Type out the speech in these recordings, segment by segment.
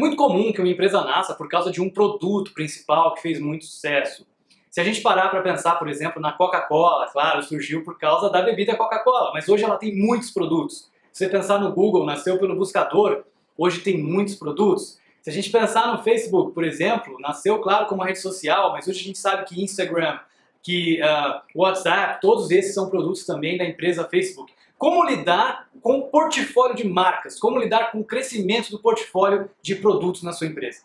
muito comum que uma empresa nasça por causa de um produto principal que fez muito sucesso. Se a gente parar para pensar, por exemplo, na Coca-Cola, claro, surgiu por causa da bebida Coca-Cola, mas hoje ela tem muitos produtos. Se você pensar no Google, nasceu pelo buscador, hoje tem muitos produtos. Se a gente pensar no Facebook, por exemplo, nasceu, claro, como uma rede social, mas hoje a gente sabe que Instagram, que uh, WhatsApp, todos esses são produtos também da empresa Facebook. Como lidar com o portfólio de marcas? Como lidar com o crescimento do portfólio de produtos na sua empresa?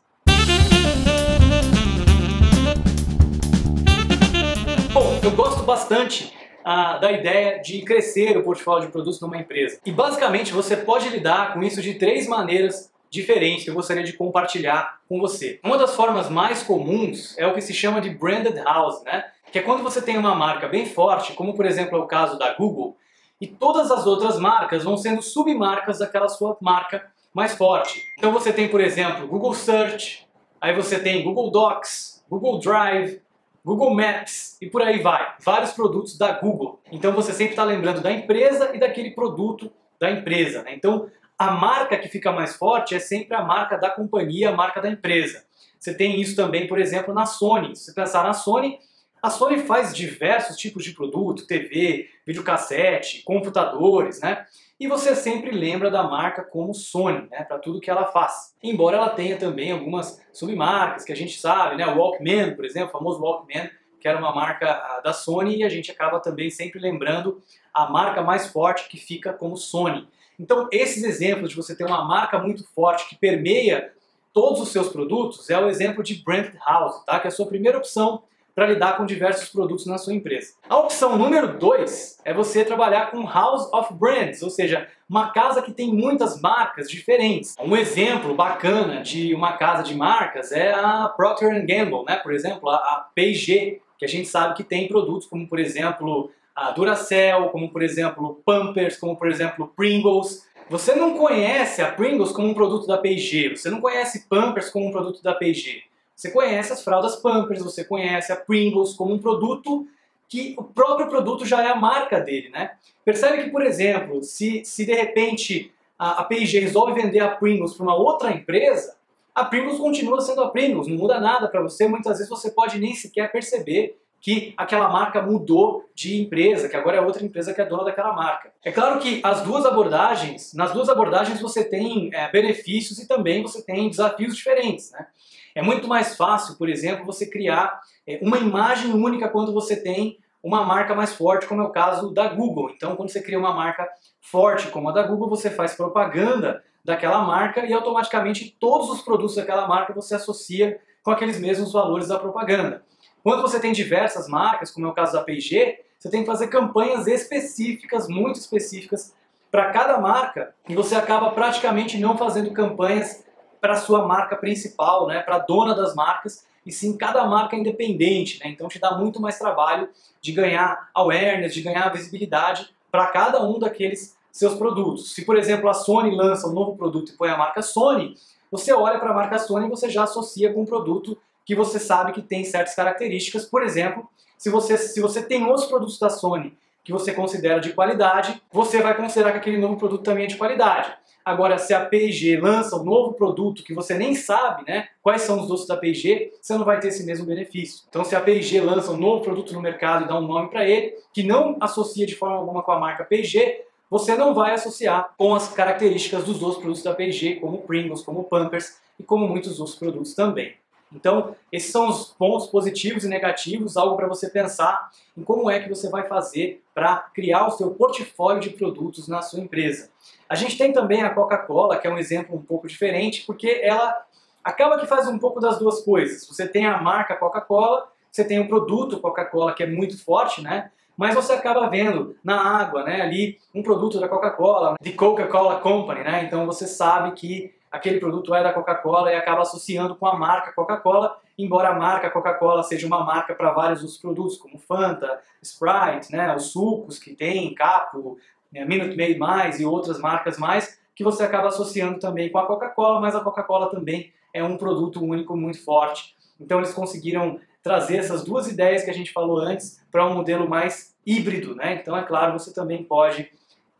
Bom, eu gosto bastante ah, da ideia de crescer o portfólio de produtos numa empresa. E basicamente você pode lidar com isso de três maneiras diferentes que eu gostaria de compartilhar com você. Uma das formas mais comuns é o que se chama de branded house, né? Que é quando você tem uma marca bem forte, como por exemplo é o caso da Google, e todas as outras marcas vão sendo submarcas daquela sua marca mais forte. Então você tem, por exemplo, Google Search, aí você tem Google Docs, Google Drive, Google Maps e por aí vai. Vários produtos da Google. Então você sempre está lembrando da empresa e daquele produto da empresa. Né? Então a marca que fica mais forte é sempre a marca da companhia, a marca da empresa. Você tem isso também, por exemplo, na Sony. Se você pensar na Sony, a Sony faz diversos tipos de produto, TV, videocassete, computadores, né? E você sempre lembra da marca como Sony, né, para tudo que ela faz. Embora ela tenha também algumas submarcas que a gente sabe, né, o Walkman, por exemplo, o famoso Walkman, que era uma marca ah, da Sony, e a gente acaba também sempre lembrando a marca mais forte que fica como Sony. Então, esses exemplos de você ter uma marca muito forte que permeia todos os seus produtos é o exemplo de Brand House, tá? que é a sua primeira opção para lidar com diversos produtos na sua empresa. A opção número 2 é você trabalhar com House of Brands, ou seja, uma casa que tem muitas marcas diferentes. Um exemplo bacana de uma casa de marcas é a Procter Gamble, né? por exemplo, a P&G, que a gente sabe que tem produtos como, por exemplo, a Duracell, como, por exemplo, Pampers, como, por exemplo, Pringles. Você não conhece a Pringles como um produto da P&G, você não conhece Pampers como um produto da P&G. Você conhece as fraldas Pampers, você conhece a Pringles como um produto que o próprio produto já é a marca dele, né? Percebe que, por exemplo, se, se de repente a, a P&G resolve vender a Pringles para uma outra empresa, a Pringles continua sendo a Pringles, não muda nada para você, muitas vezes você pode nem sequer perceber que aquela marca mudou de empresa, que agora é outra empresa que é dona daquela marca. É claro que as duas abordagens, nas duas abordagens você tem é, benefícios e também você tem desafios diferentes, né? É muito mais fácil, por exemplo, você criar é, uma imagem única quando você tem uma marca mais forte, como é o caso da Google. Então, quando você cria uma marca forte como a da Google, você faz propaganda daquela marca e automaticamente todos os produtos daquela marca você associa com aqueles mesmos valores da propaganda. Quando você tem diversas marcas, como é o caso da P&G, você tem que fazer campanhas específicas, muito específicas para cada marca e você acaba praticamente não fazendo campanhas para a sua marca principal, né, para a dona das marcas, e sim cada marca independente. Né? Então te dá muito mais trabalho de ganhar awareness, de ganhar visibilidade para cada um daqueles seus produtos. Se, por exemplo, a Sony lança um novo produto e põe a marca Sony, você olha para a marca Sony e você já associa com um produto que você sabe que tem certas características. Por exemplo, se você, se você tem outros produtos da Sony que você considera de qualidade, você vai considerar que aquele novo produto também é de qualidade. Agora, se a P&G lança um novo produto que você nem sabe né, quais são os doces da P&G, você não vai ter esse mesmo benefício. Então, se a P&G lança um novo produto no mercado e dá um nome para ele, que não associa de forma alguma com a marca P&G, você não vai associar com as características dos outros produtos da P&G, como Pringles, como Pampers e como muitos outros produtos também. Então, esses são os pontos positivos e negativos, algo para você pensar em como é que você vai fazer para criar o seu portfólio de produtos na sua empresa. A gente tem também a Coca-Cola, que é um exemplo um pouco diferente, porque ela acaba que faz um pouco das duas coisas. Você tem a marca Coca-Cola, você tem o produto Coca-Cola que é muito forte, né? Mas você acaba vendo na água, né, ali um produto da Coca-Cola, de Coca-Cola Company, né? Então você sabe que aquele produto é da Coca-Cola e acaba associando com a marca Coca-Cola, embora a marca Coca-Cola seja uma marca para vários outros produtos, como Fanta, Sprite, né, os sucos que tem, Capo, né, Minute Maid Mais e outras marcas mais, que você acaba associando também com a Coca-Cola, mas a Coca-Cola também é um produto único muito forte. Então eles conseguiram trazer essas duas ideias que a gente falou antes para um modelo mais híbrido, né? Então é claro, você também pode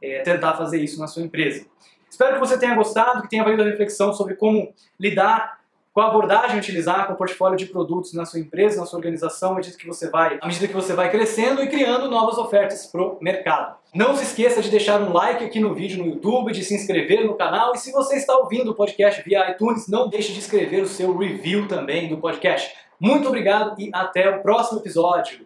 é, tentar fazer isso na sua empresa. Espero que você tenha gostado, que tenha valido a reflexão sobre como lidar qual abordagem utilizar com o portfólio de produtos na sua empresa, na sua organização, à medida que você vai, à medida que você vai crescendo e criando novas ofertas para o mercado. Não se esqueça de deixar um like aqui no vídeo no YouTube, de se inscrever no canal e se você está ouvindo o podcast via iTunes, não deixe de escrever o seu review também do podcast. Muito obrigado e até o próximo episódio.